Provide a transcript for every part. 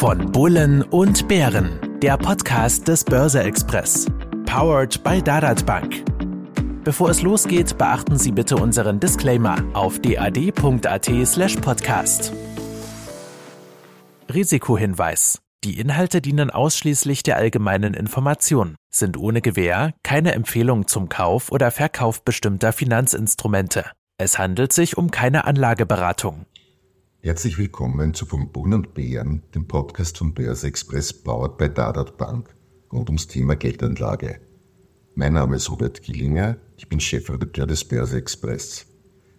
Von Bullen und Bären, der Podcast des Börse Express. Powered by Dadat Bank. Bevor es losgeht, beachten Sie bitte unseren Disclaimer auf dad.at/slash podcast. Risikohinweis. Die Inhalte dienen ausschließlich der allgemeinen Information, sind ohne Gewähr keine Empfehlung zum Kauf oder Verkauf bestimmter Finanzinstrumente. Es handelt sich um keine Anlageberatung. Herzlich willkommen zu Vom Bullen und Bären, dem Podcast von Börse Express, powered by Dadat Bank, rund ums Thema Geldanlage. Mein Name ist Robert Gillinger, ich bin Chefredakteur des Börse Express.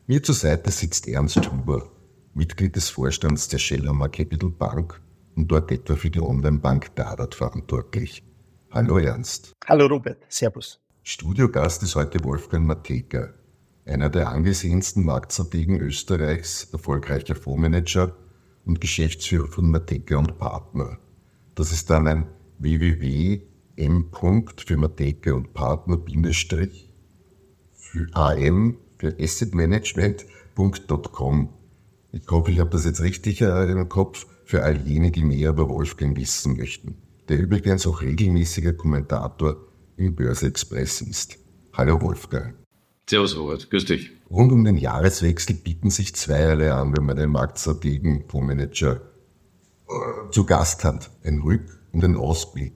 Mir zur Seite sitzt Ernst Huber, Mitglied des Vorstands der Schellhammer Capital Bank und dort etwa für die Online-Bank Dadat verantwortlich. Hallo Ernst. Hallo Robert, Servus. Studiogast ist heute Wolfgang Mateka, einer der angesehensten Marktstrategen Österreichs, erfolgreicher Fondsmanager und Geschäftsführer von Mateka und Partner. Das ist dann ein www.m. für Mateka und Partner Bindestrich für AM für assetmanagement.com. Ich hoffe, ich habe das jetzt richtig im Kopf für all jene, die mehr über Wolfgang wissen möchten, der übrigens auch regelmäßiger Kommentator im Börse Express ist. Hallo Wolfgang. Servus Robert, grüß dich. Rund um den Jahreswechsel bieten sich zweierlei an, wenn man einen Marktstrategen, Fondsmanager äh, zu Gast hat. Ein Rück- und ein Ausblick.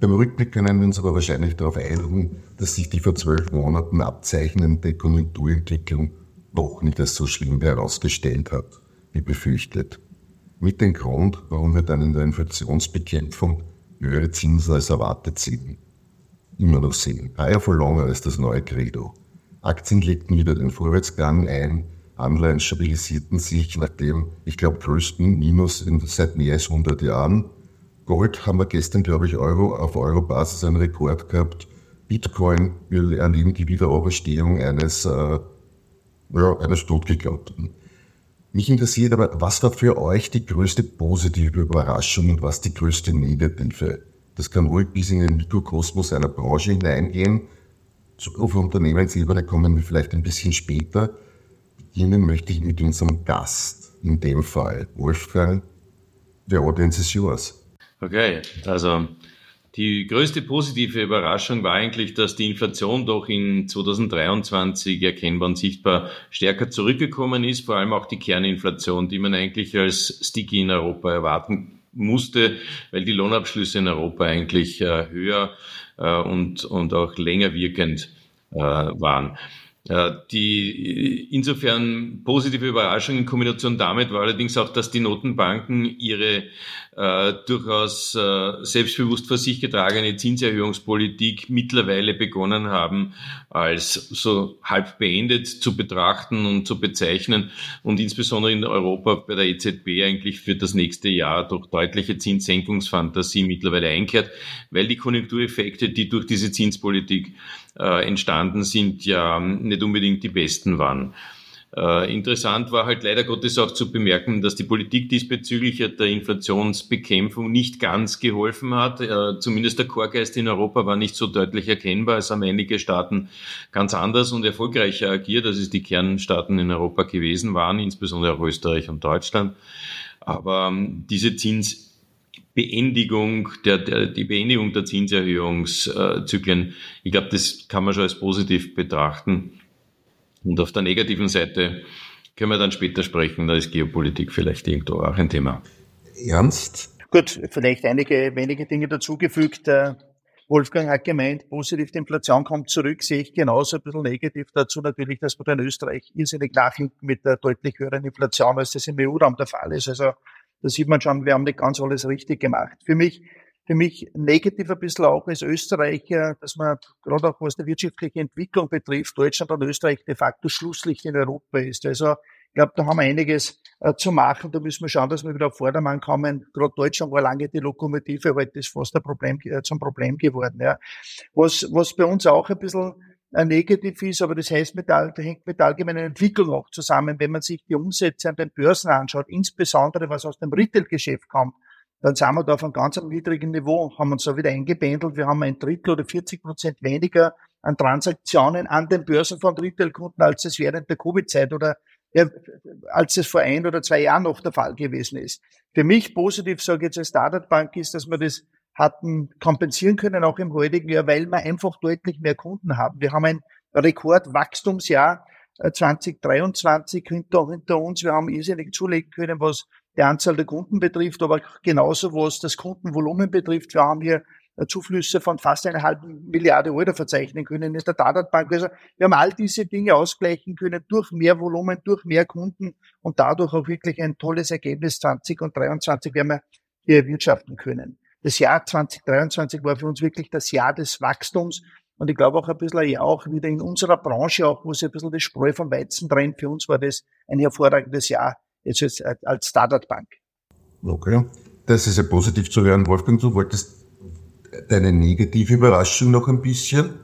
Beim Rückblick können wir uns aber wahrscheinlich darauf einigen, dass sich die vor zwölf Monaten abzeichnende Konjunkturentwicklung doch nicht als so schlimm herausgestellt hat, wie befürchtet. Mit dem Grund, warum wir dann in der Inflationsbekämpfung höhere Zinsen als erwartet sehen. Immer noch sehen. Higher for longer ist das neue Credo. Aktien legten wieder den Vorwärtsgang ein, Anleihen stabilisierten sich nach dem, ich glaube, größten Minus in, seit mehr als 100 Jahren. Gold haben wir gestern, glaube ich, Euro auf Euro-Basis einen Rekord gehabt. Bitcoin, wir erleben die Wiederauferstehung eines, äh, ja, eines Totgeglaubten. Mich interessiert aber, was war für euch die größte positive Überraschung und was die größte negative? Das kann ruhig bis in den Mikrokosmos einer Branche hineingehen auf Unternehmensebene kommen wir vielleicht ein bisschen später. Beginnen möchte ich mit unserem Gast, in dem Fall Wolfgang. The audience is yours. Okay, also die größte positive Überraschung war eigentlich, dass die Inflation doch in 2023 erkennbar und sichtbar stärker zurückgekommen ist, vor allem auch die Kerninflation, die man eigentlich als sticky in Europa erwarten musste, weil die Lohnabschlüsse in Europa eigentlich äh, höher äh, und, und auch länger wirkend äh, waren. Die insofern positive Überraschung in Kombination damit war allerdings auch, dass die Notenbanken ihre äh, durchaus äh, selbstbewusst vor sich getragene Zinserhöhungspolitik mittlerweile begonnen haben, als so halb beendet zu betrachten und zu bezeichnen und insbesondere in Europa bei der EZB eigentlich für das nächste Jahr durch deutliche Zinssenkungsfantasie mittlerweile einkehrt, weil die Konjunktureffekte, die durch diese Zinspolitik äh, entstanden sind, ja nicht unbedingt die besten waren. Äh, interessant war halt leider Gottes auch zu bemerken, dass die Politik diesbezüglich der Inflationsbekämpfung nicht ganz geholfen hat. Äh, zumindest der Chorgeist in Europa war nicht so deutlich erkennbar. Es haben einige Staaten ganz anders und erfolgreicher agiert, als es die Kernstaaten in Europa gewesen waren, insbesondere auch Österreich und Deutschland. Aber ähm, diese Zins Beendigung der, der, die Beendigung der Zinserhöhungszyklen, ich glaube, das kann man schon als positiv betrachten. Und auf der negativen Seite können wir dann später sprechen, da ist Geopolitik vielleicht irgendwo auch ein Thema. Ernst? Gut, vielleicht einige wenige Dinge dazugefügt. Äh, Wolfgang hat gemeint, positiv, die Inflation kommt zurück, sehe ich genauso ein bisschen negativ dazu natürlich, dass wir in Österreich irrsinnig nachhinken mit der deutlich höheren Inflation, als das im EU-Raum der Fall ist. Also da sieht man schon, wir haben nicht ganz alles richtig gemacht. Für mich für mich negativ ein bisschen auch als Österreicher, dass man gerade auch was die wirtschaftliche Entwicklung betrifft, Deutschland und Österreich de facto Schlusslicht in Europa ist. Also ich glaube, da haben wir einiges äh, zu machen. Da müssen wir schauen, dass wir wieder auf Vordermann kommen. Gerade Deutschland war lange die Lokomotive, heute ist fast ein Problem, äh, zum Problem geworden. Ja. Was, was bei uns auch ein bisschen äh, negativ ist, aber das heißt, mit, da hängt mit der allgemeinen Entwicklung auch zusammen. Wenn man sich die Umsätze an den Börsen anschaut, insbesondere was aus dem Retail-Geschäft kommt, dann sind wir da auf einem ganz niedrigen Niveau, haben uns da wieder eingependelt. Wir haben ein Drittel oder 40 Prozent weniger an Transaktionen an den Börsen von Retailkunden, als es während der Covid-Zeit oder ja, als es vor ein oder zwei Jahren noch der Fall gewesen ist. Für mich positiv, sage ich jetzt als Standard Bank, ist, dass wir das hatten kompensieren können, auch im heutigen Jahr, weil wir einfach deutlich mehr Kunden haben. Wir haben ein Rekordwachstumsjahr 2023 äh, hinter, hinter uns. Wir haben irrsinnig zulegen können, was die Anzahl der Kunden betrifft, aber genauso was das Kundenvolumen betrifft. Wir haben hier Zuflüsse von fast einer halben Milliarde Euro verzeichnen können in der Dadatbank. Also wir haben all diese Dinge ausgleichen können durch mehr Volumen, durch mehr Kunden und dadurch auch wirklich ein tolles Ergebnis 20 und 23 werden wir hier erwirtschaften können. Das Jahr 2023 war für uns wirklich das Jahr des Wachstums und ich glaube auch ein bisschen ja auch wieder in unserer Branche, auch wo sich ein bisschen das Spreu vom Weizen trennt, für uns war das ein hervorragendes Jahr jetzt als Startup-Bank. Okay. Das ist ja positiv zu hören, Wolfgang. Du wolltest deine negative Überraschung noch ein bisschen?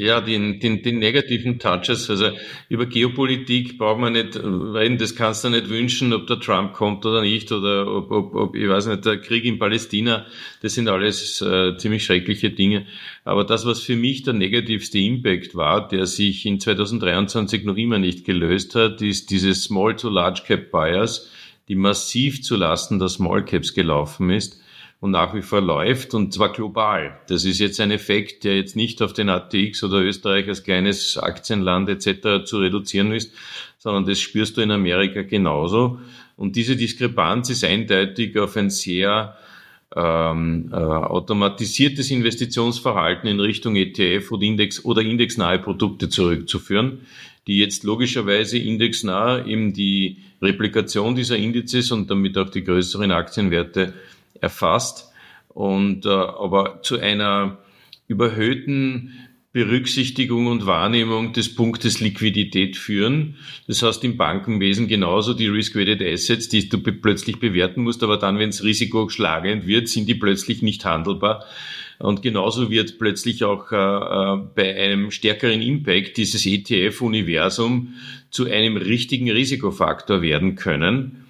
Ja, den, den, den negativen Touches, also über Geopolitik braucht man nicht reden, das kannst du nicht wünschen, ob der Trump kommt oder nicht, oder ob, ob, ob ich weiß nicht, der Krieg in Palästina, das sind alles äh, ziemlich schreckliche Dinge. Aber das, was für mich der negativste Impact war, der sich in 2023 noch immer nicht gelöst hat, ist diese Small to Large Cap Buyers, die massiv zu Lasten der Small Caps gelaufen ist und nach wie vor läuft und zwar global. Das ist jetzt ein Effekt, der jetzt nicht auf den ATX oder Österreich als kleines Aktienland etc. zu reduzieren ist, sondern das spürst du in Amerika genauso. Und diese Diskrepanz ist eindeutig auf ein sehr ähm, äh, automatisiertes Investitionsverhalten in Richtung ETF oder, Index oder indexnahe Produkte zurückzuführen, die jetzt logischerweise indexnah eben die Replikation dieser Indizes und damit auch die größeren Aktienwerte erfasst und äh, aber zu einer überhöhten Berücksichtigung und Wahrnehmung des Punktes Liquidität führen. Das heißt im Bankenwesen genauso die Risk-Weighted Assets, die du plötzlich bewerten musst, aber dann, wenn es risikoschlagend wird, sind die plötzlich nicht handelbar. Und genauso wird plötzlich auch äh, äh bei einem stärkeren Impact dieses ETF-Universum zu einem richtigen Risikofaktor werden können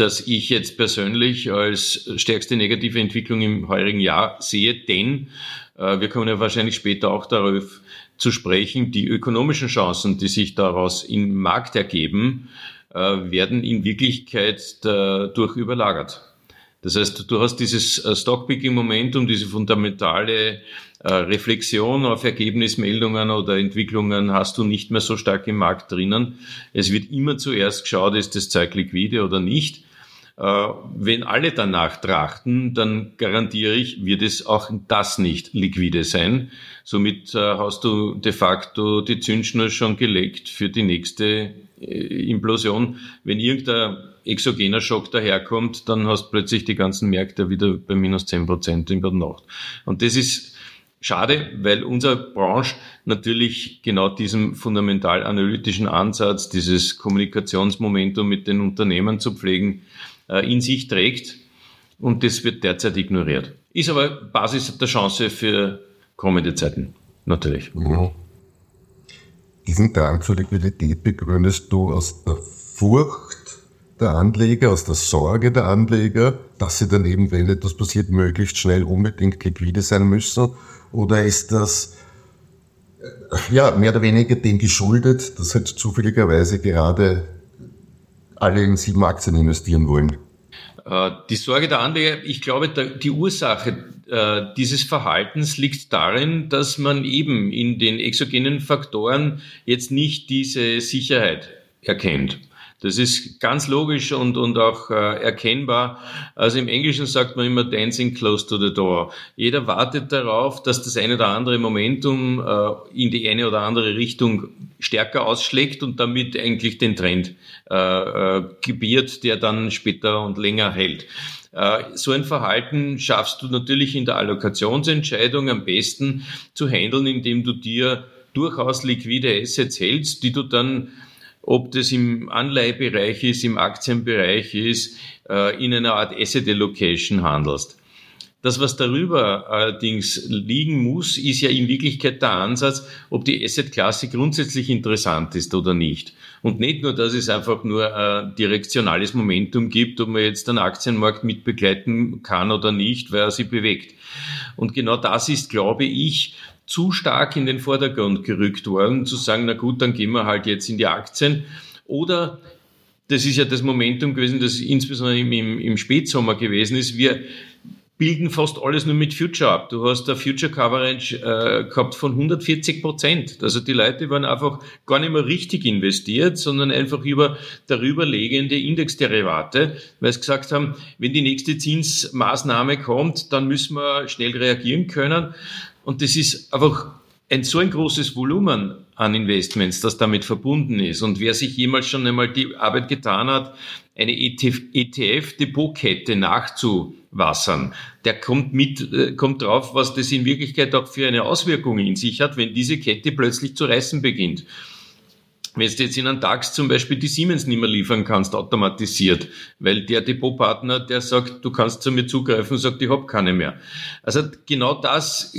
das ich jetzt persönlich als stärkste negative Entwicklung im heurigen Jahr sehe, denn äh, wir kommen ja wahrscheinlich später auch darauf zu sprechen, die ökonomischen Chancen, die sich daraus im Markt ergeben, äh, werden in Wirklichkeit dadurch überlagert. Das heißt, du hast dieses äh, Stockpicking-Momentum, diese fundamentale äh, Reflexion auf Ergebnismeldungen oder Entwicklungen hast du nicht mehr so stark im Markt drinnen. Es wird immer zuerst geschaut, ist das Zeug liquide oder nicht. Äh, wenn alle danach trachten, dann garantiere ich, wird es auch das nicht liquide sein. Somit äh, hast du de facto die Zündschnur schon gelegt für die nächste äh, Implosion. Wenn irgendein exogener Schock daherkommt, dann hast plötzlich die ganzen Märkte wieder bei minus zehn Prozent in der Nacht. Und das ist schade, weil unsere Branche natürlich genau diesem fundamental analytischen Ansatz, dieses Kommunikationsmomentum mit den Unternehmen zu pflegen, in sich trägt. Und das wird derzeit ignoriert. Ist aber Basis der Chance für kommende Zeiten, natürlich. Mhm. Diesen Drang zur Liquidität begründest du aus der Furcht der Anleger, aus der Sorge der Anleger, dass sie dann eben, wenn etwas passiert, möglichst schnell unbedingt liquide sein müssen? Oder ist das äh, ja mehr oder weniger dem geschuldet, dass halt zufälligerweise gerade alle in sieben Aktien investieren wollen? Äh, die Sorge der Anleger, ich glaube, die Ursache äh, dieses Verhaltens liegt darin, dass man eben in den exogenen Faktoren jetzt nicht diese Sicherheit erkennt. Das ist ganz logisch und, und auch äh, erkennbar. Also im Englischen sagt man immer dancing close to the door. Jeder wartet darauf, dass das eine oder andere Momentum äh, in die eine oder andere Richtung stärker ausschlägt und damit eigentlich den Trend äh, äh, gebiert, der dann später und länger hält. Äh, so ein Verhalten schaffst du natürlich in der Allokationsentscheidung am besten zu handeln, indem du dir durchaus liquide Assets hältst, die du dann ob das im Anleihebereich ist, im Aktienbereich ist, äh, in einer Art Asset Allocation handelst. Das, was darüber allerdings liegen muss, ist ja in Wirklichkeit der Ansatz, ob die Assetklasse grundsätzlich interessant ist oder nicht. Und nicht nur, dass es einfach nur ein direktionales Momentum gibt, ob man jetzt den Aktienmarkt mitbegleiten kann oder nicht, weil er sich bewegt. Und genau das ist, glaube ich, zu stark in den Vordergrund gerückt worden, zu sagen, na gut, dann gehen wir halt jetzt in die Aktien Oder das ist ja das Momentum gewesen, das insbesondere im, im, im Spätsommer gewesen ist. Wir bilden fast alles nur mit Future ab. Du hast da Future Coverage äh, gehabt von 140 Prozent. Also die Leute waren einfach gar nicht mehr richtig investiert, sondern einfach über darüber liegende Indexderivate, weil sie gesagt haben, wenn die nächste Zinsmaßnahme kommt, dann müssen wir schnell reagieren können. Und das ist einfach ein so ein großes Volumen an Investments, das damit verbunden ist. Und wer sich jemals schon einmal die Arbeit getan hat, eine ETF-Depotkette nachzuwassern, der kommt mit, äh, kommt drauf, was das in Wirklichkeit auch für eine Auswirkung in sich hat, wenn diese Kette plötzlich zu reißen beginnt. Wenn du jetzt in einem DAX zum Beispiel die Siemens nicht mehr liefern kannst, automatisiert, weil der Depotpartner, der sagt, du kannst zu mir zugreifen, sagt, ich hab keine mehr. Also genau das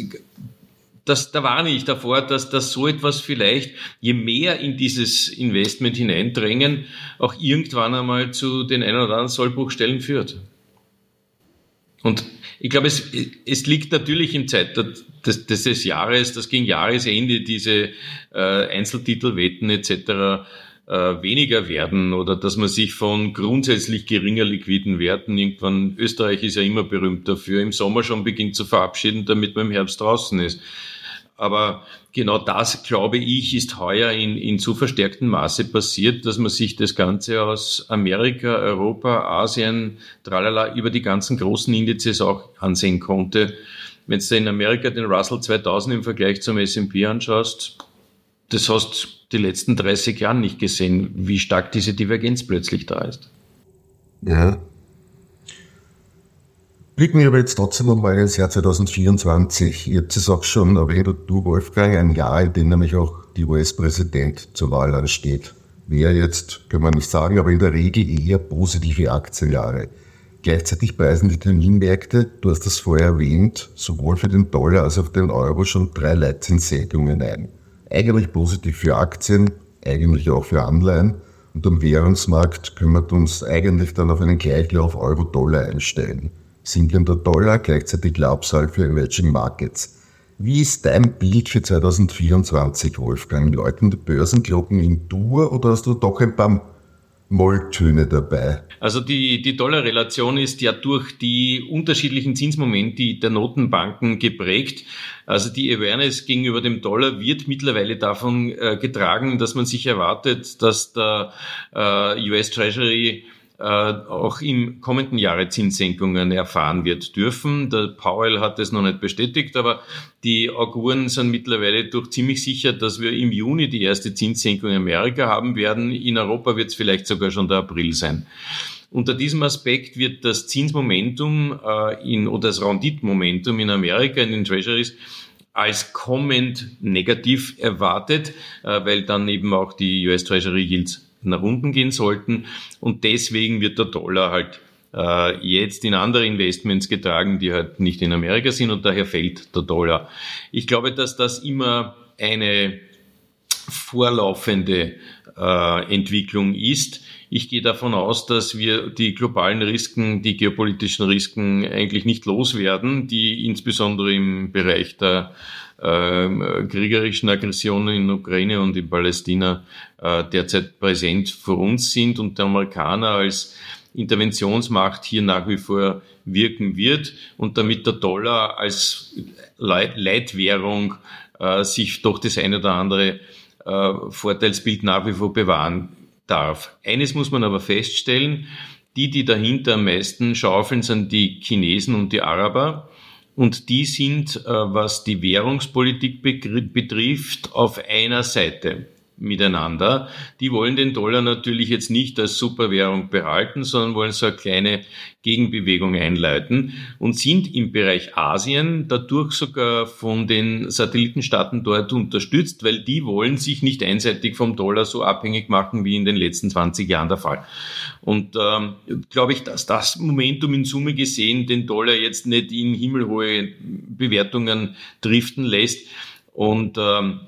das, da warne ich davor, dass das so etwas vielleicht, je mehr in dieses Investment hineindrängen, auch irgendwann einmal zu den ein oder anderen Sollbruchstellen führt. Und ich glaube, es, es liegt natürlich im Zeit des, des Jahres, dass gegen Jahresende diese äh, Einzeltitelwetten etc. Äh, weniger werden oder dass man sich von grundsätzlich geringer liquiden Werten irgendwann, Österreich ist ja immer berühmt dafür, im Sommer schon beginnt zu verabschieden, damit man im Herbst draußen ist. Aber genau das, glaube ich, ist heuer in, in so verstärktem Maße passiert, dass man sich das Ganze aus Amerika, Europa, Asien, tralala, über die ganzen großen Indizes auch ansehen konnte. Wenn du in Amerika den Russell 2000 im Vergleich zum S&P anschaust, das hast die letzten 30 Jahre nicht gesehen, wie stark diese Divergenz plötzlich da ist. Ja, Blicken wir aber jetzt trotzdem einmal ins Jahr 2024. Ihr habt es auch schon erwähnt, du Wolfgang, ein Jahr, in dem nämlich auch die US-Präsident zur Wahl ansteht. Wer jetzt, können wir nicht sagen, aber in der Regel eher positive Aktienjahre. Gleichzeitig preisen die Terminmärkte, du hast das vorher erwähnt, sowohl für den Dollar als auch den Euro schon drei Leitzinssenkungen ein. Eigentlich positiv für Aktien, eigentlich auch für Anleihen. Und am Währungsmarkt kümmert uns eigentlich dann auf einen Gleichlauf Euro-Dollar einstellen sinkender Dollar, gleichzeitig Laubsal für Emerging Markets. Wie ist dein Bild für 2024, Wolfgang? Läuten die Börsenglocken in Dur oder hast du doch ein paar Molltöne dabei? Also die, die Dollarrelation ist ja durch die unterschiedlichen Zinsmomente der Notenbanken geprägt. Also die Awareness gegenüber dem Dollar wird mittlerweile davon äh, getragen, dass man sich erwartet, dass der äh, US Treasury auch im kommenden Jahre Zinssenkungen erfahren wird dürfen. Der Powell hat es noch nicht bestätigt, aber die Auguren sind mittlerweile durch ziemlich sicher, dass wir im Juni die erste Zinssenkung in Amerika haben werden. In Europa wird es vielleicht sogar schon der April sein. Unter diesem Aspekt wird das Zinsmomentum äh, in, oder das Renditmomentum in Amerika in den Treasuries als kommend negativ erwartet, äh, weil dann eben auch die US Treasury Yields nach unten gehen sollten. Und deswegen wird der Dollar halt äh, jetzt in andere Investments getragen, die halt nicht in Amerika sind und daher fällt der Dollar. Ich glaube, dass das immer eine vorlaufende äh, Entwicklung ist. Ich gehe davon aus, dass wir die globalen Risiken, die geopolitischen Risiken eigentlich nicht loswerden, die insbesondere im Bereich der äh, kriegerischen Aggressionen in Ukraine und in Palästina äh, derzeit präsent vor uns sind und der Amerikaner als Interventionsmacht hier nach wie vor wirken wird und damit der Dollar als Leitwährung äh, sich doch das eine oder andere äh, Vorteilsbild nach wie vor bewahren darf. Eines muss man aber feststellen, die, die dahinter am meisten schaufeln, sind die Chinesen und die Araber. Und die sind, äh, was die Währungspolitik betrifft, auf einer Seite miteinander. Die wollen den Dollar natürlich jetzt nicht als Superwährung behalten, sondern wollen so eine kleine Gegenbewegung einleiten und sind im Bereich Asien dadurch sogar von den Satellitenstaaten dort unterstützt, weil die wollen sich nicht einseitig vom Dollar so abhängig machen wie in den letzten 20 Jahren der Fall. Und ähm, glaube ich, dass das Momentum in Summe gesehen den Dollar jetzt nicht in himmelhohe Bewertungen driften lässt. Und ähm,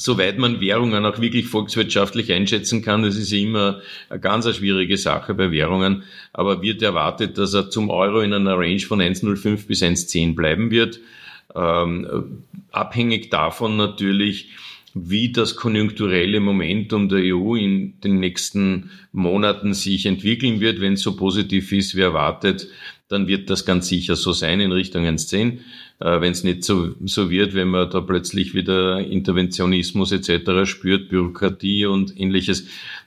soweit man Währungen auch wirklich volkswirtschaftlich einschätzen kann, das ist immer eine ganz schwierige Sache bei Währungen, aber wird erwartet, dass er zum Euro in einer Range von 1,05 bis 1,10 bleiben wird. Ähm, abhängig davon natürlich, wie das konjunkturelle Momentum der EU in den nächsten Monaten sich entwickeln wird. Wenn es so positiv ist wie erwartet, dann wird das ganz sicher so sein in Richtung 1,10. Äh, wenn es nicht so, so wird, wenn man da plötzlich wieder Interventionismus etc. spürt, Bürokratie und ähnliches,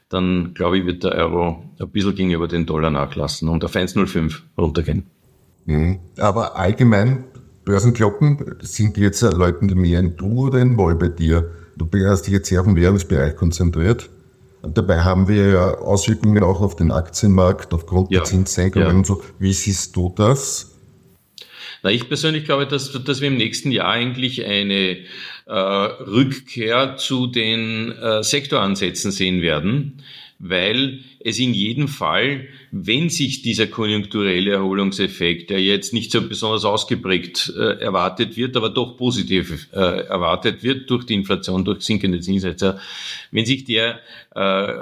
dann glaube ich, wird der Euro ein bisschen gegenüber den Dollar nachlassen und auf 1,05 runtergehen. Mhm. Aber allgemein, Börsenkloppen, sind jetzt Leuten mehr ein Du oder ein Woll bei dir? Du hast dich jetzt sehr auf den Währungsbereich konzentriert. Dabei haben wir ja Auswirkungen auch auf den Aktienmarkt aufgrund ja. der Zinssenkungen ja. und so. Wie siehst du das? Na, ich persönlich glaube, dass, dass wir im nächsten Jahr eigentlich eine äh, Rückkehr zu den äh, Sektoransätzen sehen werden, weil es in jedem Fall, wenn sich dieser konjunkturelle Erholungseffekt, der jetzt nicht so besonders ausgeprägt äh, erwartet wird, aber doch positiv äh, erwartet wird durch die Inflation, durch sinkende Zinssätze, wenn sich der äh,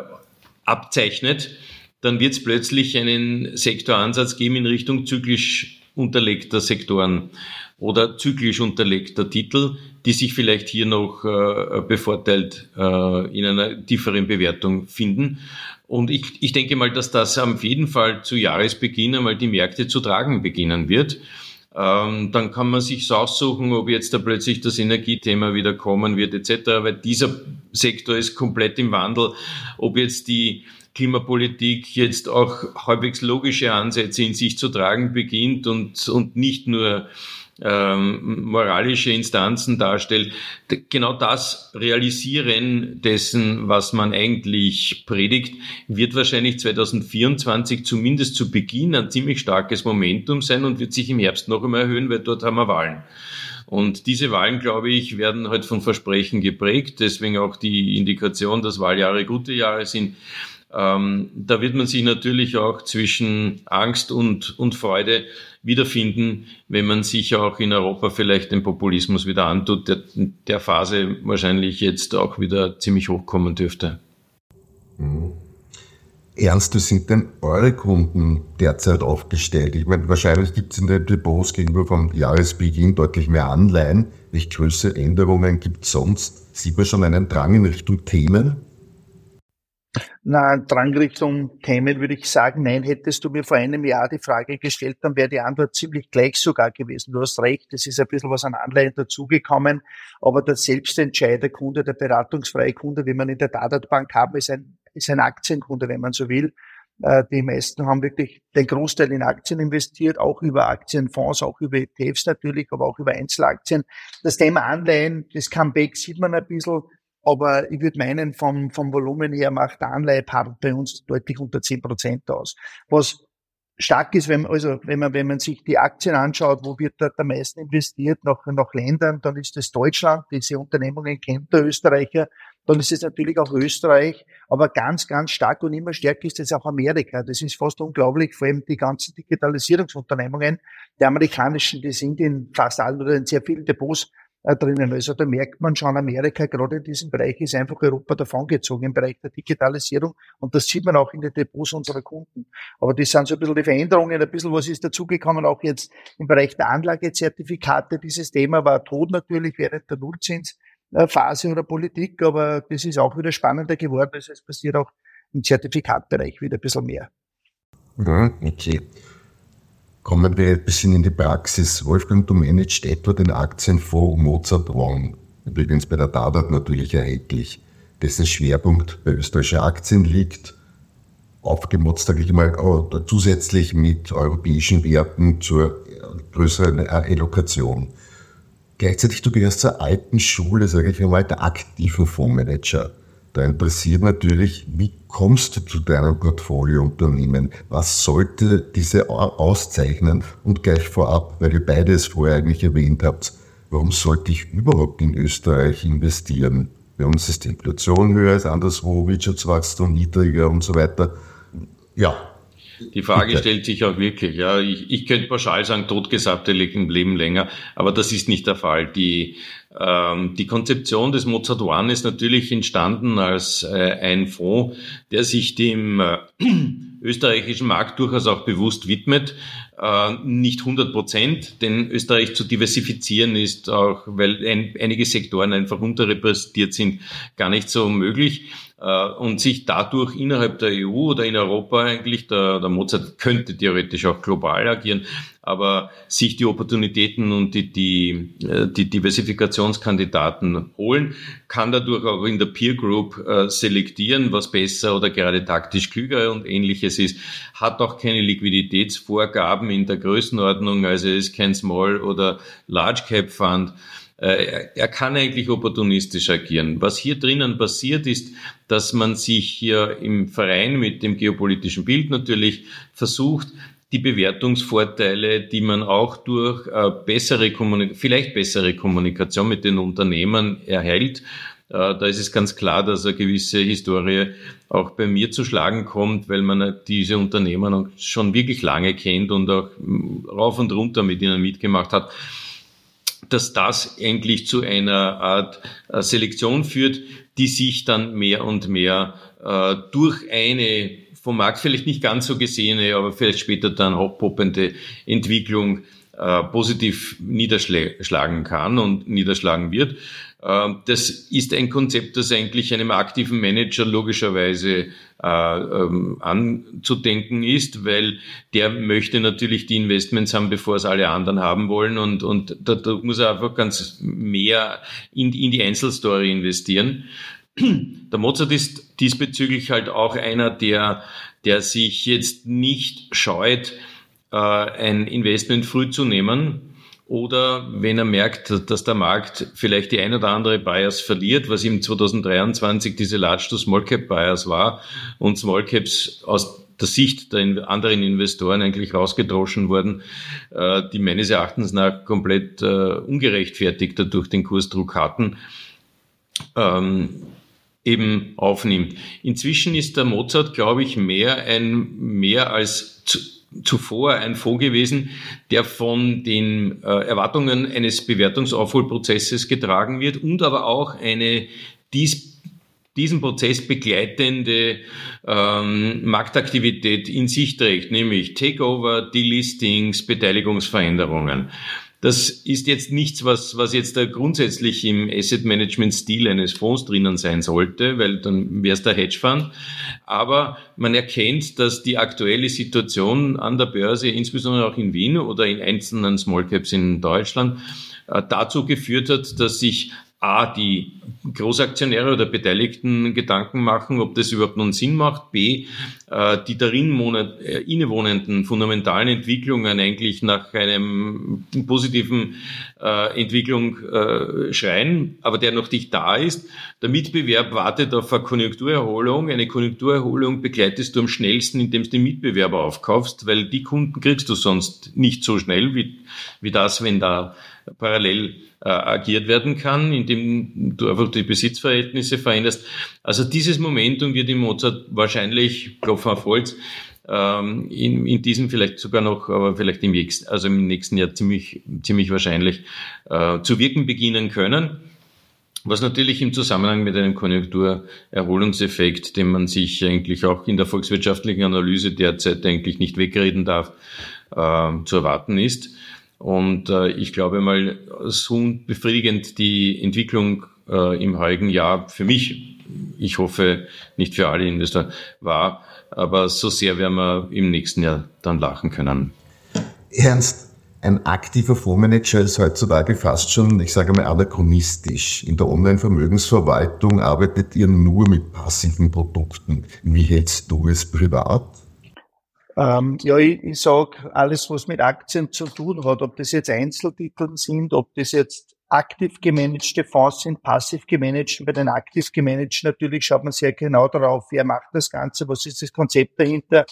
abzeichnet, dann wird es plötzlich einen Sektoransatz geben in Richtung zyklisch unterlegter Sektoren oder zyklisch unterlegter Titel, die sich vielleicht hier noch äh, bevorteilt äh, in einer tieferen Bewertung finden. Und ich, ich denke mal, dass das auf jeden Fall zu Jahresbeginn einmal die Märkte zu tragen beginnen wird. Ähm, dann kann man sich aussuchen, ob jetzt da plötzlich das Energiethema wieder kommen wird etc., weil dieser Sektor ist komplett im Wandel. Ob jetzt die Klimapolitik jetzt auch halbwegs logische Ansätze in sich zu tragen beginnt und, und nicht nur ähm, moralische Instanzen darstellt. Genau das Realisieren dessen, was man eigentlich predigt, wird wahrscheinlich 2024 zumindest zu Beginn ein ziemlich starkes Momentum sein und wird sich im Herbst noch einmal erhöhen, weil dort haben wir Wahlen. Und diese Wahlen, glaube ich, werden halt von Versprechen geprägt. Deswegen auch die Indikation, dass Wahljahre gute Jahre sind. Ähm, da wird man sich natürlich auch zwischen Angst und, und Freude wiederfinden, wenn man sich auch in Europa vielleicht den Populismus wieder antut, der der Phase wahrscheinlich jetzt auch wieder ziemlich hochkommen dürfte. Mhm. Ernst, wie sind denn eure Kunden derzeit aufgestellt? Ich meine, wahrscheinlich gibt es in den Depots gegenüber vom Jahresbeginn deutlich mehr Anleihen. Welche größere Änderungen gibt es sonst? Sieht man schon einen Drang in Richtung Themen? Na, Drang Richtung Themen würde ich sagen, nein, hättest du mir vor einem Jahr die Frage gestellt, dann wäre die Antwort ziemlich gleich sogar gewesen. Du hast recht, es ist ein bisschen was an Anleihen dazugekommen, aber der selbstentscheidende Kunde, der beratungsfreie Kunde, wie man in der Dadatbank haben, ist ein, ist ein Aktienkunde, wenn man so will. Äh, die meisten haben wirklich den Großteil in Aktien investiert, auch über Aktienfonds, auch über ETFs natürlich, aber auch über Einzelaktien. Das Thema Anleihen, das Comeback sieht man ein bisschen aber ich würde meinen, vom, vom Volumen her macht der Anleihepart bei uns deutlich unter zehn Prozent aus. Was stark ist, wenn, also, wenn man, wenn man sich die Aktien anschaut, wo wird da am meisten investiert, nach, nach Ländern, dann ist es Deutschland, diese Unternehmungen kennt der Österreicher, dann ist es natürlich auch Österreich, aber ganz, ganz stark und immer stärker ist es auch Amerika. Das ist fast unglaublich, vor allem die ganzen Digitalisierungsunternehmungen, die amerikanischen, die sind in fast allen oder in sehr vielen Depots äh, drinnen. Also da merkt man schon, Amerika gerade in diesem Bereich ist einfach Europa davongezogen im Bereich der Digitalisierung und das sieht man auch in den Depots unserer Kunden. Aber das sind so ein bisschen die Veränderungen, ein bisschen was ist dazugekommen, auch jetzt im Bereich der Anlagezertifikate. Dieses Thema war tot natürlich während der Nullzinsphase oder Politik, aber das ist auch wieder spannender geworden. Heißt, es passiert auch im Zertifikatbereich wieder ein bisschen mehr. Ja, okay. Kommen wir ein bisschen in die Praxis. Wolfgang, du managst etwa den Aktienfonds Mozart One, übrigens bei der Dadat natürlich erhältlich, dessen Schwerpunkt bei österreichischen Aktien liegt, aufgemotzt, sage ich mal, zusätzlich mit europäischen Werten zur größeren Allokation. Gleichzeitig, du gehörst zur alten Schule, sage ich mal, der aktiven Fondsmanager. Da interessiert natürlich, wie kommst du zu deinem Portfoliounternehmen? Was sollte diese auszeichnen? Und gleich vorab, weil ihr beide es vorher eigentlich erwähnt habt, warum sollte ich überhaupt in Österreich investieren? Bei uns ist die Inflation höher als anderswo, Wirtschaftswachstum niedriger und so weiter. Ja, die Frage Bitte. stellt sich auch wirklich. Ja, ich, ich könnte pauschal sagen, Totgesagte leben länger, aber das ist nicht der Fall. Die, die Konzeption des Mozart One ist natürlich entstanden als äh, ein Fonds, der sich dem äh, österreichischen Markt durchaus auch bewusst widmet. Äh, nicht 100 Prozent, denn Österreich zu diversifizieren ist auch, weil ein, einige Sektoren einfach unterrepräsentiert sind, gar nicht so möglich. Und sich dadurch innerhalb der EU oder in Europa eigentlich, der, der Mozart könnte theoretisch auch global agieren, aber sich die Opportunitäten und die, die, äh, die Diversifikationskandidaten holen, kann dadurch auch in der Peer Group äh, selektieren, was besser oder gerade taktisch klüger und ähnliches ist, hat auch keine Liquiditätsvorgaben in der Größenordnung, also ist kein Small oder Large Cap Fund. Äh, er kann eigentlich opportunistisch agieren. Was hier drinnen passiert ist, dass man sich hier im Verein mit dem geopolitischen Bild natürlich versucht, die Bewertungsvorteile, die man auch durch äh, bessere vielleicht bessere Kommunikation mit den Unternehmen erhält. Äh, da ist es ganz klar, dass eine gewisse Historie auch bei mir zu schlagen kommt, weil man diese Unternehmen schon wirklich lange kennt und auch rauf und runter mit ihnen mitgemacht hat dass das eigentlich zu einer Art äh, Selektion führt, die sich dann mehr und mehr äh, durch eine vom Markt vielleicht nicht ganz so gesehene, aber vielleicht später dann hochpoppende Entwicklung äh, positiv niederschlagen kann und niederschlagen wird. Äh, das ist ein Konzept, das eigentlich einem aktiven Manager logischerweise äh, ähm, anzudenken ist, weil der möchte natürlich die Investments haben, bevor es alle anderen haben wollen und, und da, da muss er einfach ganz mehr in, in die Einzelstory investieren. Der Mozart ist diesbezüglich halt auch einer, der, der sich jetzt nicht scheut, äh, ein Investment früh zu nehmen, oder wenn er merkt, dass der Markt vielleicht die ein oder andere Bias verliert, was im 2023 diese Large to Small Cap Bias war und Small Caps aus der Sicht der anderen Investoren eigentlich rausgedroschen wurden, äh, die meines Erachtens nach komplett äh, ungerechtfertigt durch den Kursdruck hatten, ähm, eben aufnimmt. Inzwischen ist der Mozart, glaube ich, mehr ein mehr als zuvor ein Fonds gewesen, der von den äh, Erwartungen eines Bewertungsaufholprozesses getragen wird und aber auch eine dies, diesen Prozess begleitende ähm, Marktaktivität in sich trägt, nämlich Takeover, Delistings, Beteiligungsveränderungen. Das ist jetzt nichts, was, was jetzt da grundsätzlich im Asset Management Stil eines Fonds drinnen sein sollte, weil dann wäre es der Hedgefonds. Aber man erkennt, dass die aktuelle Situation an der Börse, insbesondere auch in Wien oder in einzelnen Small Caps in Deutschland, äh, dazu geführt hat, dass sich A, die Großaktionäre oder Beteiligten Gedanken machen, ob das überhaupt nun Sinn macht. B, äh, die darin äh, innewohnenden fundamentalen Entwicklungen eigentlich nach einem positiven äh, Entwicklung schreien, aber der noch nicht da ist. Der Mitbewerb wartet auf eine Konjunkturerholung. Eine Konjunkturerholung begleitest du am schnellsten, indem du den Mitbewerber aufkaufst, weil die Kunden kriegst du sonst nicht so schnell wie, wie das, wenn da parallel äh, agiert werden kann, indem du einfach die Besitzverhältnisse veränderst. Also dieses Momentum wird im Mozart wahrscheinlich, Klopfen auf Holz, ähm, in, in diesem vielleicht sogar noch, aber vielleicht im nächsten, also im nächsten Jahr ziemlich, ziemlich wahrscheinlich äh, zu wirken beginnen können. Was natürlich im Zusammenhang mit einem Konjunkturerholungseffekt, den man sich eigentlich auch in der volkswirtschaftlichen Analyse derzeit eigentlich nicht wegreden darf, äh, zu erwarten ist. Und äh, ich glaube mal, so befriedigend die Entwicklung äh, im heutigen Jahr für mich, ich hoffe nicht für alle Investoren, war, aber so sehr werden wir im nächsten Jahr dann lachen können. Ernst, ein aktiver Fondsmanager ist heutzutage fast schon, ich sage mal, anachronistisch. In der Online-Vermögensverwaltung arbeitet ihr nur mit passiven Produkten. Wie hältst du es privat? Ähm, ja, ich, ich sage, alles, was mit Aktien zu tun hat, ob das jetzt Einzeltitel sind, ob das jetzt aktiv gemanagte Fonds sind, passiv gemanagt. Bei den aktiv gemanagten natürlich schaut man sehr genau darauf, wer macht das Ganze, was ist das Konzept dahinter,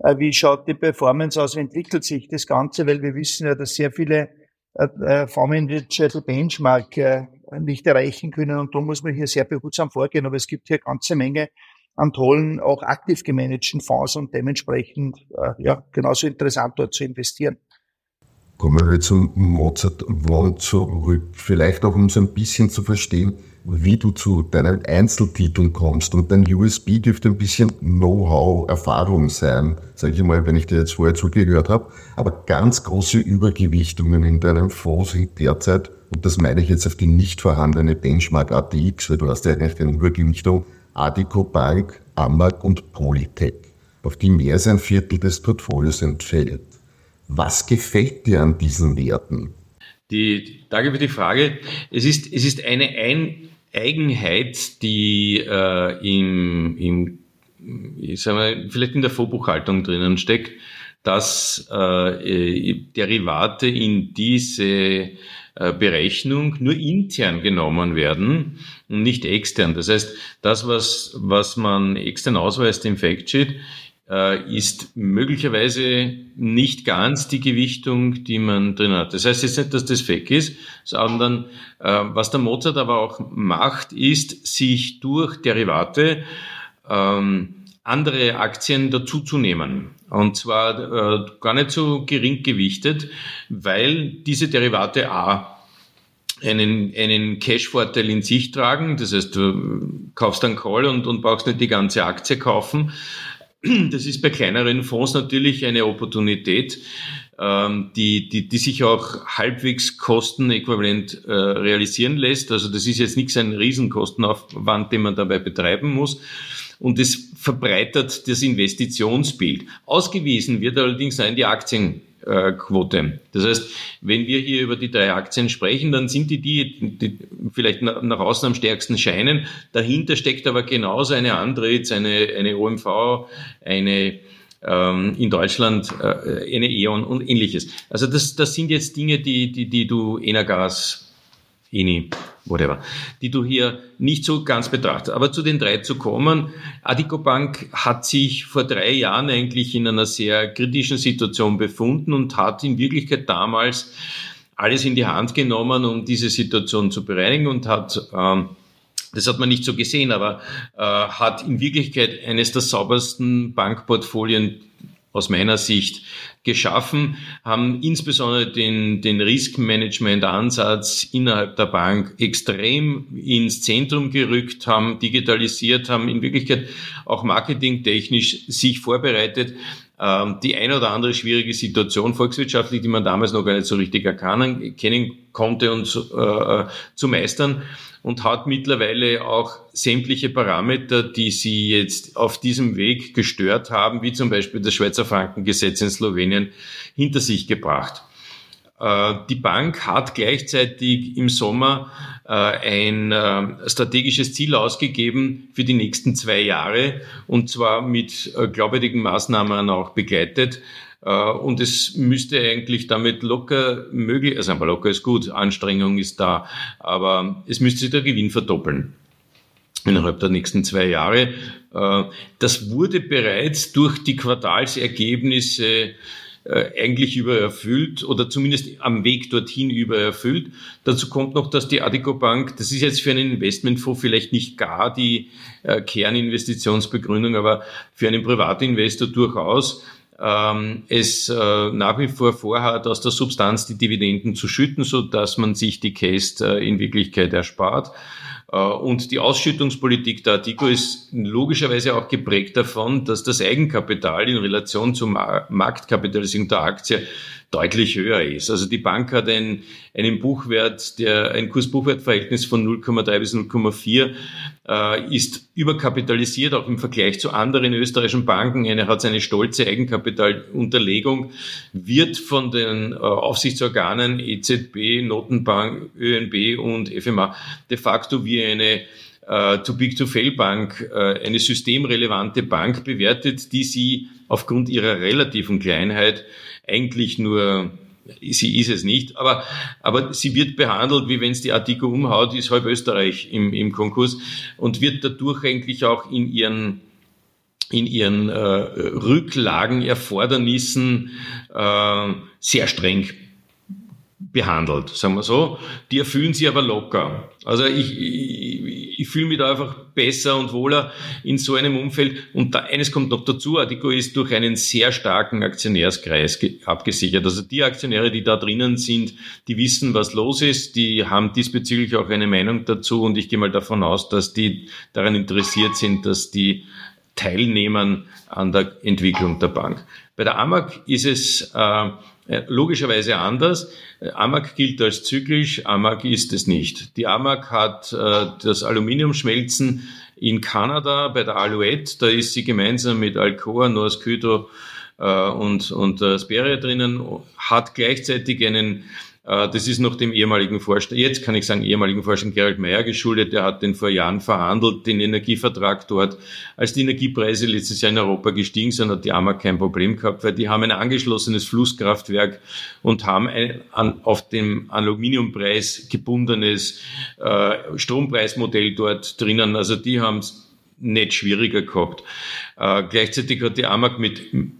äh, wie schaut die Performance aus, wie entwickelt sich das Ganze, weil wir wissen ja, dass sehr viele äh, äh Fondsmanager die Benchmark nicht erreichen können und da muss man hier sehr behutsam vorgehen, aber es gibt hier eine ganze Menge an tollen, auch aktiv gemanagten Fonds und dementsprechend ja, genauso interessant dort zu investieren. Kommen wir zum Mozart One zurück. Vielleicht auch, um so ein bisschen zu verstehen, wie du zu deinen Einzeltiteln kommst. Und dein USB dürfte ein bisschen Know-how, Erfahrung sein, sage ich mal, wenn ich dir jetzt vorher zugehört habe. Aber ganz große Übergewichtungen in deinem Fonds sind derzeit, und das meine ich jetzt auf die nicht vorhandene Benchmark ATX, weil du hast ja eigentlich eine Übergewichtung Adico Bank, Amag und Polytech, auf die mehr als ein Viertel des Portfolios entfällt. Was gefällt dir an diesen Werten? Die, danke für die Frage. Es ist, es ist eine Ein Eigenheit, die äh, im, im ich sag mal, vielleicht in der Vorbuchhaltung drinnen steckt, dass äh, Derivate in diese äh, Berechnung nur intern genommen werden und nicht extern. Das heißt, das, was, was man extern ausweist im Factsheet, ist möglicherweise nicht ganz die Gewichtung, die man drin hat. Das heißt jetzt nicht, dass das fake ist, sondern äh, was der Mozart aber auch macht, ist, sich durch Derivate ähm, andere Aktien dazuzunehmen. Und zwar äh, gar nicht so gering gewichtet, weil diese Derivate A einen, einen Cash-Vorteil in sich tragen. Das heißt, du kaufst einen Call und, und brauchst nicht die ganze Aktie kaufen. Das ist bei kleineren Fonds natürlich eine Opportunität, ähm, die, die, die sich auch halbwegs kostenäquivalent äh, realisieren lässt. Also das ist jetzt nichts ein Riesenkostenaufwand, den man dabei betreiben muss. Und es verbreitert das Investitionsbild. Ausgewiesen wird allerdings sein die Aktien Quote. Das heißt, wenn wir hier über die drei Aktien sprechen, dann sind die, die, die vielleicht nach außen am stärksten scheinen. Dahinter steckt aber genauso eine Andritz, eine, eine OMV, eine ähm, in Deutschland äh, eine E.ON und ähnliches. Also das, das sind jetzt Dinge, die, die, die du Energas INI, whatever, die du hier nicht so ganz betrachtest. Aber zu den drei zu kommen, Adico Bank hat sich vor drei Jahren eigentlich in einer sehr kritischen Situation befunden und hat in Wirklichkeit damals alles in die Hand genommen, um diese Situation zu bereinigen und hat ähm, das hat man nicht so gesehen, aber äh, hat in Wirklichkeit eines der saubersten Bankportfolien aus meiner Sicht geschaffen, haben insbesondere den, den Risk-Management-Ansatz innerhalb der Bank extrem ins Zentrum gerückt, haben digitalisiert, haben in Wirklichkeit auch marketingtechnisch sich vorbereitet, ähm, die eine oder andere schwierige Situation volkswirtschaftlich, die man damals noch gar nicht so richtig erkennen, kennen konnte und äh, zu meistern und hat mittlerweile auch sämtliche Parameter, die sie jetzt auf diesem Weg gestört haben, wie zum Beispiel das Schweizer Frankengesetz in Slowenien, hinter sich gebracht. Äh, die Bank hat gleichzeitig im Sommer äh, ein äh, strategisches Ziel ausgegeben für die nächsten zwei Jahre und zwar mit glaubwürdigen Maßnahmen auch begleitet. Und es müsste eigentlich damit locker möglich, also aber locker ist gut, Anstrengung ist da, aber es müsste sich der Gewinn verdoppeln innerhalb der nächsten zwei Jahre. Das wurde bereits durch die Quartalsergebnisse äh, eigentlich übererfüllt oder zumindest am Weg dorthin übererfüllt. Dazu kommt noch, dass die Adico Bank, das ist jetzt für einen Investmentfonds vielleicht nicht gar die äh, Kerninvestitionsbegründung, aber für einen Privatinvestor durchaus ähm, es äh, nach wie vor vorhat, aus der Substanz die Dividenden zu schütten, so dass man sich die Case äh, in Wirklichkeit erspart. Äh, und die Ausschüttungspolitik der Artico ist logischerweise auch geprägt davon, dass das Eigenkapital in Relation zur Marktkapitalisierung der Aktie deutlich höher ist. Also die Bank hat einen, einen Buchwert, der ein Kurs-Buchwert-Verhältnis von 0,3 bis 0,4 äh, ist überkapitalisiert, auch im Vergleich zu anderen österreichischen Banken. Er hat seine stolze Eigenkapitalunterlegung, wird von den äh, Aufsichtsorganen EZB, Notenbank, ÖNB und FMA de facto wie eine äh, Too Big to Fail Bank, äh, eine systemrelevante Bank bewertet, die sie aufgrund ihrer relativen Kleinheit eigentlich nur sie ist es nicht, aber, aber sie wird behandelt, wie wenn es die Artikel umhaut, ist halb Österreich im, im Konkurs und wird dadurch eigentlich auch in ihren in ihren äh, Rücklagen, Erfordernissen äh, sehr streng behandelt, sagen wir so. Die erfüllen sie aber locker. Also ich, ich, ich fühle mich da einfach besser und wohler in so einem Umfeld. Und da, eines kommt noch dazu, Adico ist durch einen sehr starken Aktionärskreis abgesichert. Also die Aktionäre, die da drinnen sind, die wissen, was los ist, die haben diesbezüglich auch eine Meinung dazu und ich gehe mal davon aus, dass die daran interessiert sind, dass die teilnehmen an der Entwicklung der Bank. Bei der AMAG ist es äh, logischerweise anders. AMAG gilt als zyklisch, AMAG ist es nicht. Die AMAG hat äh, das Aluminiumschmelzen in Kanada bei der Alouette, da ist sie gemeinsam mit Alcoa, Norsk Hydro äh, und, und äh, Speria drinnen, hat gleichzeitig einen äh, das ist noch dem ehemaligen Vorstand, jetzt kann ich sagen ehemaligen Vorstand Gerald Meyer geschuldet. Der hat den vor Jahren verhandelt, den Energievertrag dort. Als die Energiepreise letztes Jahr in Europa gestiegen sind, hat die AMA kein Problem gehabt, weil die haben ein angeschlossenes Flusskraftwerk und haben ein an, auf dem Aluminiumpreis gebundenes äh, Strompreismodell dort drinnen. Also die haben es nicht schwieriger gehabt. Äh, gleichzeitig hat die AMAG mit äh,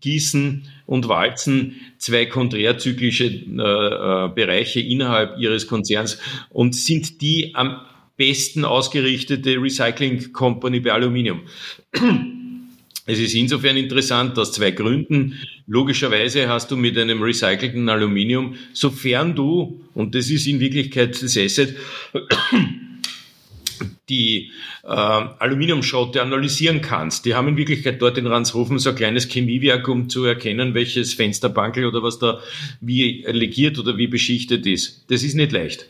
Gießen und Walzen zwei konträrzyklische äh, äh, Bereiche innerhalb ihres Konzerns und sind die am besten ausgerichtete Recycling Company bei Aluminium. Es ist insofern interessant, aus zwei Gründen. Logischerweise hast du mit einem recycelten Aluminium, sofern du, und das ist in Wirklichkeit das Asset, die äh, Aluminiumschrotte analysieren kannst. Die haben in Wirklichkeit dort in Ranshofen so ein kleines Chemiewerk, um zu erkennen, welches Fensterbankel oder was da wie legiert oder wie beschichtet ist. Das ist nicht leicht.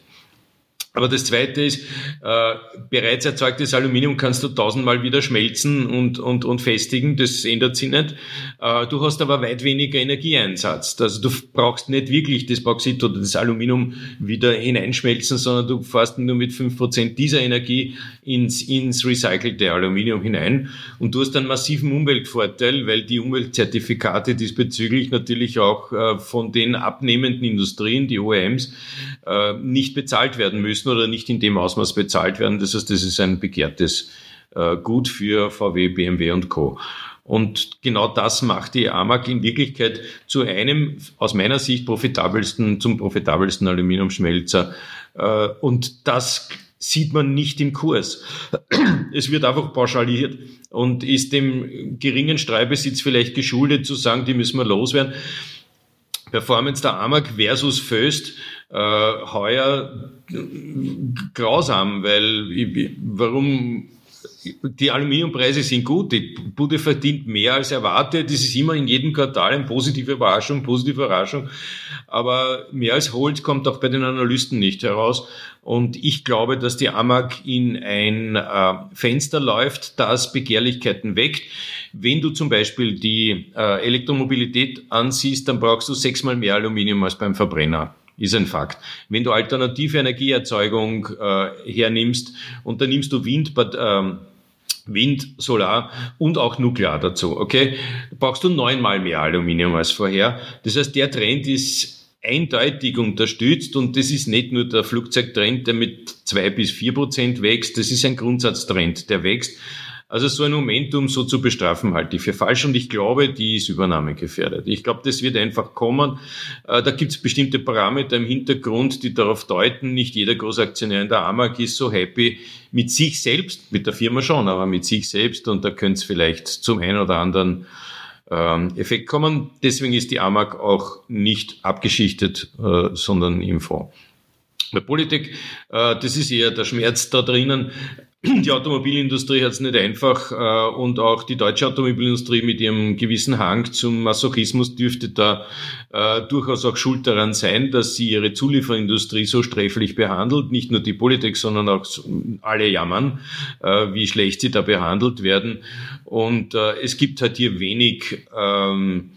Aber das Zweite ist, äh, bereits erzeugtes Aluminium kannst du tausendmal wieder schmelzen und, und, und festigen, das ändert sich nicht. Äh, du hast aber weit weniger Energieeinsatz. Also du brauchst nicht wirklich das Bauxit oder das Aluminium wieder hineinschmelzen, sondern du fährst nur mit fünf Prozent dieser Energie ins, ins recycelte Aluminium hinein. Und du hast einen massiven Umweltvorteil, weil die Umweltzertifikate diesbezüglich natürlich auch äh, von den abnehmenden Industrien, die OEMs, äh, nicht bezahlt werden müssen oder nicht in dem Ausmaß bezahlt werden. Das heißt, das ist ein begehrtes äh, Gut für VW, BMW und Co. Und genau das macht die AMAG in Wirklichkeit zu einem aus meiner Sicht profitabelsten, zum profitabelsten Aluminiumschmelzer. Äh, und das sieht man nicht im Kurs. Es wird einfach pauschaliert und ist dem geringen Streubesitz vielleicht geschuldet zu sagen, die müssen wir loswerden. Performance der AMAG versus Föst äh, heuer grausam, weil warum die Aluminiumpreise sind gut, die Bude verdient mehr als erwartet. Das ist immer in jedem Quartal eine positive Überraschung, positive Überraschung. Aber mehr als Holz kommt auch bei den Analysten nicht heraus. Und ich glaube, dass die AMAG in ein äh, Fenster läuft, das Begehrlichkeiten weckt. Wenn du zum Beispiel die äh, Elektromobilität ansiehst, dann brauchst du sechsmal mehr Aluminium als beim Verbrenner ist ein Fakt. Wenn du alternative Energieerzeugung äh, hernimmst und dann nimmst du Wind, ähm, Wind, Solar und auch Nuklear dazu, okay, brauchst du neunmal mehr Aluminium als vorher. Das heißt, der Trend ist eindeutig unterstützt und das ist nicht nur der Flugzeugtrend, der mit zwei bis vier Prozent wächst, das ist ein Grundsatztrend, der wächst. Also so ein Momentum so zu bestrafen halte ich für falsch und ich glaube, die ist übernahmegefährdet. Ich glaube, das wird einfach kommen. Äh, da gibt es bestimmte Parameter im Hintergrund, die darauf deuten, nicht jeder Großaktionär in der AMAG ist so happy mit sich selbst, mit der Firma schon, aber mit sich selbst und da könnte es vielleicht zum einen oder anderen ähm, Effekt kommen. Deswegen ist die AMAG auch nicht abgeschichtet, äh, sondern im Fonds. Bei Politik, äh, das ist eher der Schmerz da drinnen die Automobilindustrie hat es nicht einfach äh, und auch die deutsche Automobilindustrie mit ihrem gewissen Hang zum Masochismus dürfte da äh, durchaus auch schuld daran sein, dass sie ihre Zulieferindustrie so sträflich behandelt. Nicht nur die Politik, sondern auch alle jammern, äh, wie schlecht sie da behandelt werden. Und äh, es gibt halt hier wenig ähm,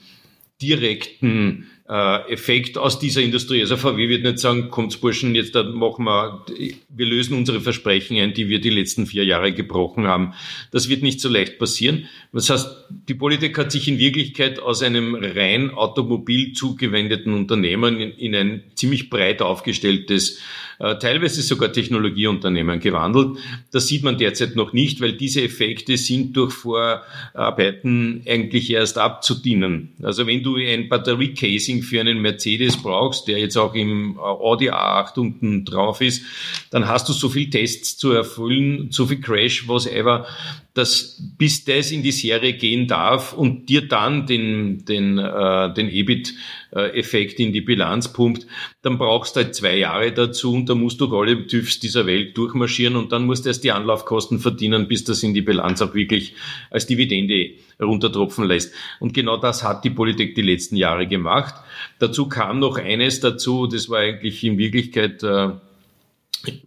direkten äh, Effekt aus dieser Industrie. Also VW wird nicht sagen, kommt Burschen, jetzt machen wir, wir lösen unsere Versprechen ein, die wir die letzten vier Jahre gebrochen haben. Das wird nicht so leicht passieren. Das heißt, die Politik hat sich in Wirklichkeit aus einem rein automobil zugewendeten Unternehmen in, in ein ziemlich breit aufgestelltes teilweise sogar Technologieunternehmen gewandelt. Das sieht man derzeit noch nicht, weil diese Effekte sind durch Vorarbeiten eigentlich erst abzudienen. Also wenn du ein Batteriecasing für einen Mercedes brauchst, der jetzt auch im Audi A8 unten drauf ist, dann hast du so viel Tests zu erfüllen, so viel Crash, whatever, dass bis das in die Serie gehen darf und dir dann den, den, äh, den EBIT-Effekt in die Bilanz pumpt, dann brauchst du halt zwei Jahre dazu und da musst du alle TÜVs dieser Welt durchmarschieren und dann musst du erst die Anlaufkosten verdienen, bis das in die Bilanz auch wirklich als Dividende runtertropfen lässt. Und genau das hat die Politik die letzten Jahre gemacht. Dazu kam noch eines dazu, das war eigentlich in Wirklichkeit äh,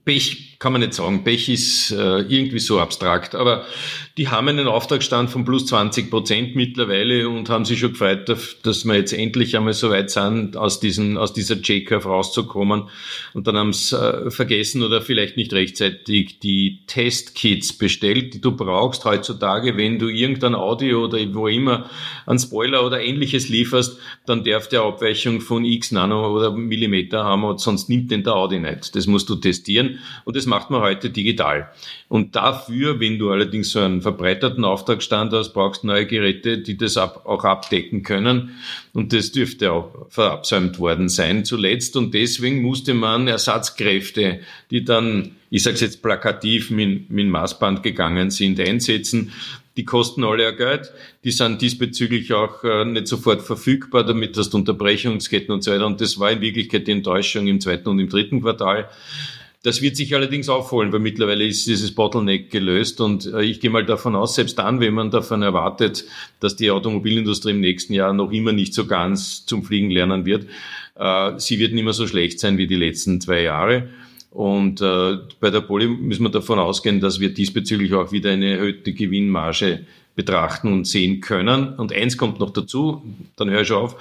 Pech kann man nicht sagen. Pech ist äh, irgendwie so abstrakt. Aber die haben einen Auftragsstand von plus 20 Prozent mittlerweile und haben sich schon gefreut, dass wir jetzt endlich einmal so weit sind, aus, diesen, aus dieser J-Curve rauszukommen. Und dann haben sie äh, vergessen oder vielleicht nicht rechtzeitig die Testkits bestellt, die du brauchst heutzutage, wenn du irgendein Audio oder wo immer einen Spoiler oder ähnliches lieferst, dann darf der Abweichung von x Nano oder Millimeter haben, sonst nimmt den der Audi nicht. Das musst du testieren und das macht man heute digital. Und dafür, wenn du allerdings so einen verbreiterten Auftragsstand hast, brauchst du neue Geräte, die das ab, auch abdecken können. Und das dürfte auch verabsäumt worden sein zuletzt. Und deswegen musste man Ersatzkräfte, die dann, ich sage es jetzt plakativ, mit, mit Maßband gegangen sind, einsetzen. Die kosten alle ja Geld. Die sind diesbezüglich auch äh, nicht sofort verfügbar, damit das Unterbrechungsketten und so weiter. Und das war in Wirklichkeit die Enttäuschung im zweiten und im dritten Quartal. Das wird sich allerdings aufholen, weil mittlerweile ist dieses Bottleneck gelöst und äh, ich gehe mal davon aus, selbst dann, wenn man davon erwartet, dass die Automobilindustrie im nächsten Jahr noch immer nicht so ganz zum Fliegen lernen wird, äh, sie wird nicht mehr so schlecht sein wie die letzten zwei Jahre. Und äh, bei der Poly müssen wir davon ausgehen, dass wir diesbezüglich auch wieder eine erhöhte Gewinnmarge betrachten und sehen können. Und eins kommt noch dazu, dann höre ich auf.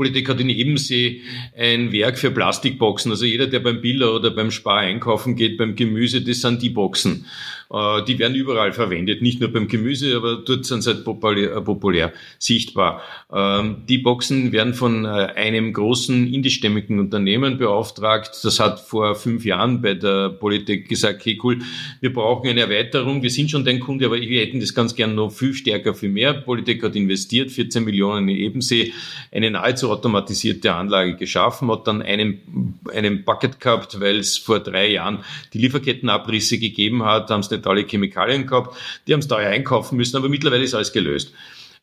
Politik hat in Ebensee ein Werk für Plastikboxen. Also jeder, der beim Biller oder beim Spar einkaufen geht, beim Gemüse, das sind die Boxen. Äh, die werden überall verwendet, nicht nur beim Gemüse, aber dort sind sie halt populär, äh, populär sichtbar. Ähm, die Boxen werden von äh, einem großen indischstämmigen Unternehmen beauftragt. Das hat vor fünf Jahren bei der Politik gesagt, hey cool, wir brauchen eine Erweiterung, wir sind schon dein Kunde, aber wir hätten das ganz gern noch viel stärker, viel mehr. Politik hat investiert, 14 Millionen in Ebensee, eine nahezu automatisierte Anlage geschaffen, hat dann einen, einen Bucket gehabt, weil es vor drei Jahren die Lieferkettenabrisse gegeben hat, haben es nicht alle Chemikalien gehabt, die haben es teuer einkaufen müssen, aber mittlerweile ist alles gelöst.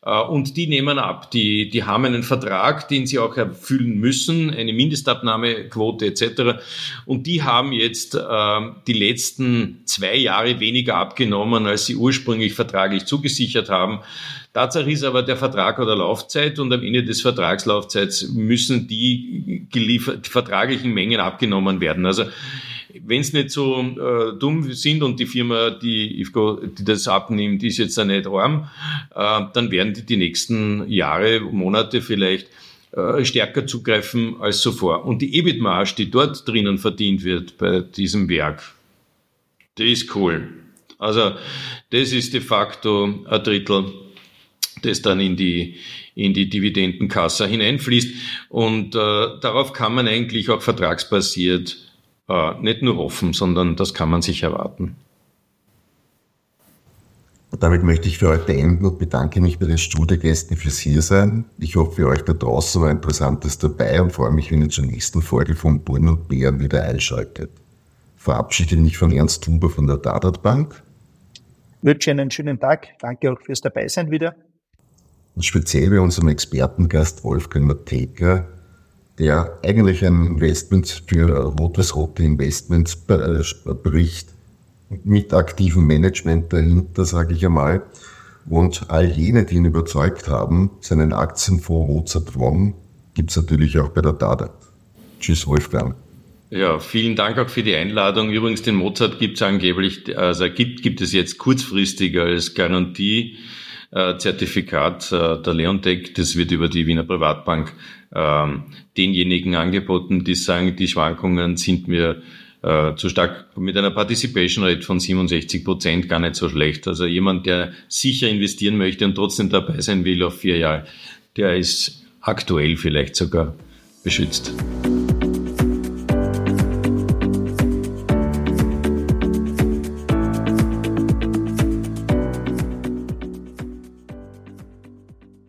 Äh, und die nehmen ab. Die, die haben einen Vertrag, den sie auch erfüllen müssen, eine Mindestabnahmequote etc. Und die haben jetzt äh, die letzten zwei Jahre weniger abgenommen, als sie ursprünglich vertraglich zugesichert haben. Tatsache ist aber, der Vertrag eine Laufzeit und am Ende des Vertragslaufzeits müssen die, die vertraglichen Mengen abgenommen werden. Also wenn es nicht so äh, dumm sind und die Firma, die IFCO, die das abnimmt, ist jetzt auch nicht arm, äh, dann werden die die nächsten Jahre, Monate vielleicht äh, stärker zugreifen als zuvor. Und die EBIT-Marge, die dort drinnen verdient wird bei diesem Werk, die ist cool. Also das ist de facto ein Drittel, das dann in die in die Dividendenkasse hineinfließt. Und äh, darauf kann man eigentlich auch vertragsbasiert äh, nicht nur hoffen, sondern das kann man sich erwarten. Damit möchte ich für heute enden und bedanke mich bei den Studiogästen fürs Hiersein. Ich hoffe, für euch da draußen war Interessantes dabei und freue mich, wenn ihr zur nächsten Folge von Born und Bären wieder einschaltet. Verabschiede mich von Ernst Huber von der Dadat Bank. Wünsche einen schönen Tag. Danke auch fürs Dabeisein wieder. Und speziell bei unserem Expertengast Wolfgang Mateka, der eigentlich ein Investment für rot-weiß-rote Investments bricht, mit aktivem Management dahinter, sage ich einmal. Und all jene, die ihn überzeugt haben, seinen Aktienfonds Mozart One, gibt es natürlich auch bei der DADA. Tschüss, Wolfgang. Ja, vielen Dank auch für die Einladung. Übrigens, den Mozart gibt es angeblich, also gibt, gibt es jetzt kurzfristig als Garantie äh, Zertifikat äh, der Leontech. Das wird über die Wiener Privatbank ähm, denjenigen angeboten, die sagen, die Schwankungen sind mir äh, zu stark mit einer Participation Rate von 67 Prozent gar nicht so schlecht. Also jemand, der sicher investieren möchte und trotzdem dabei sein will auf vier Jahre, der ist aktuell vielleicht sogar beschützt.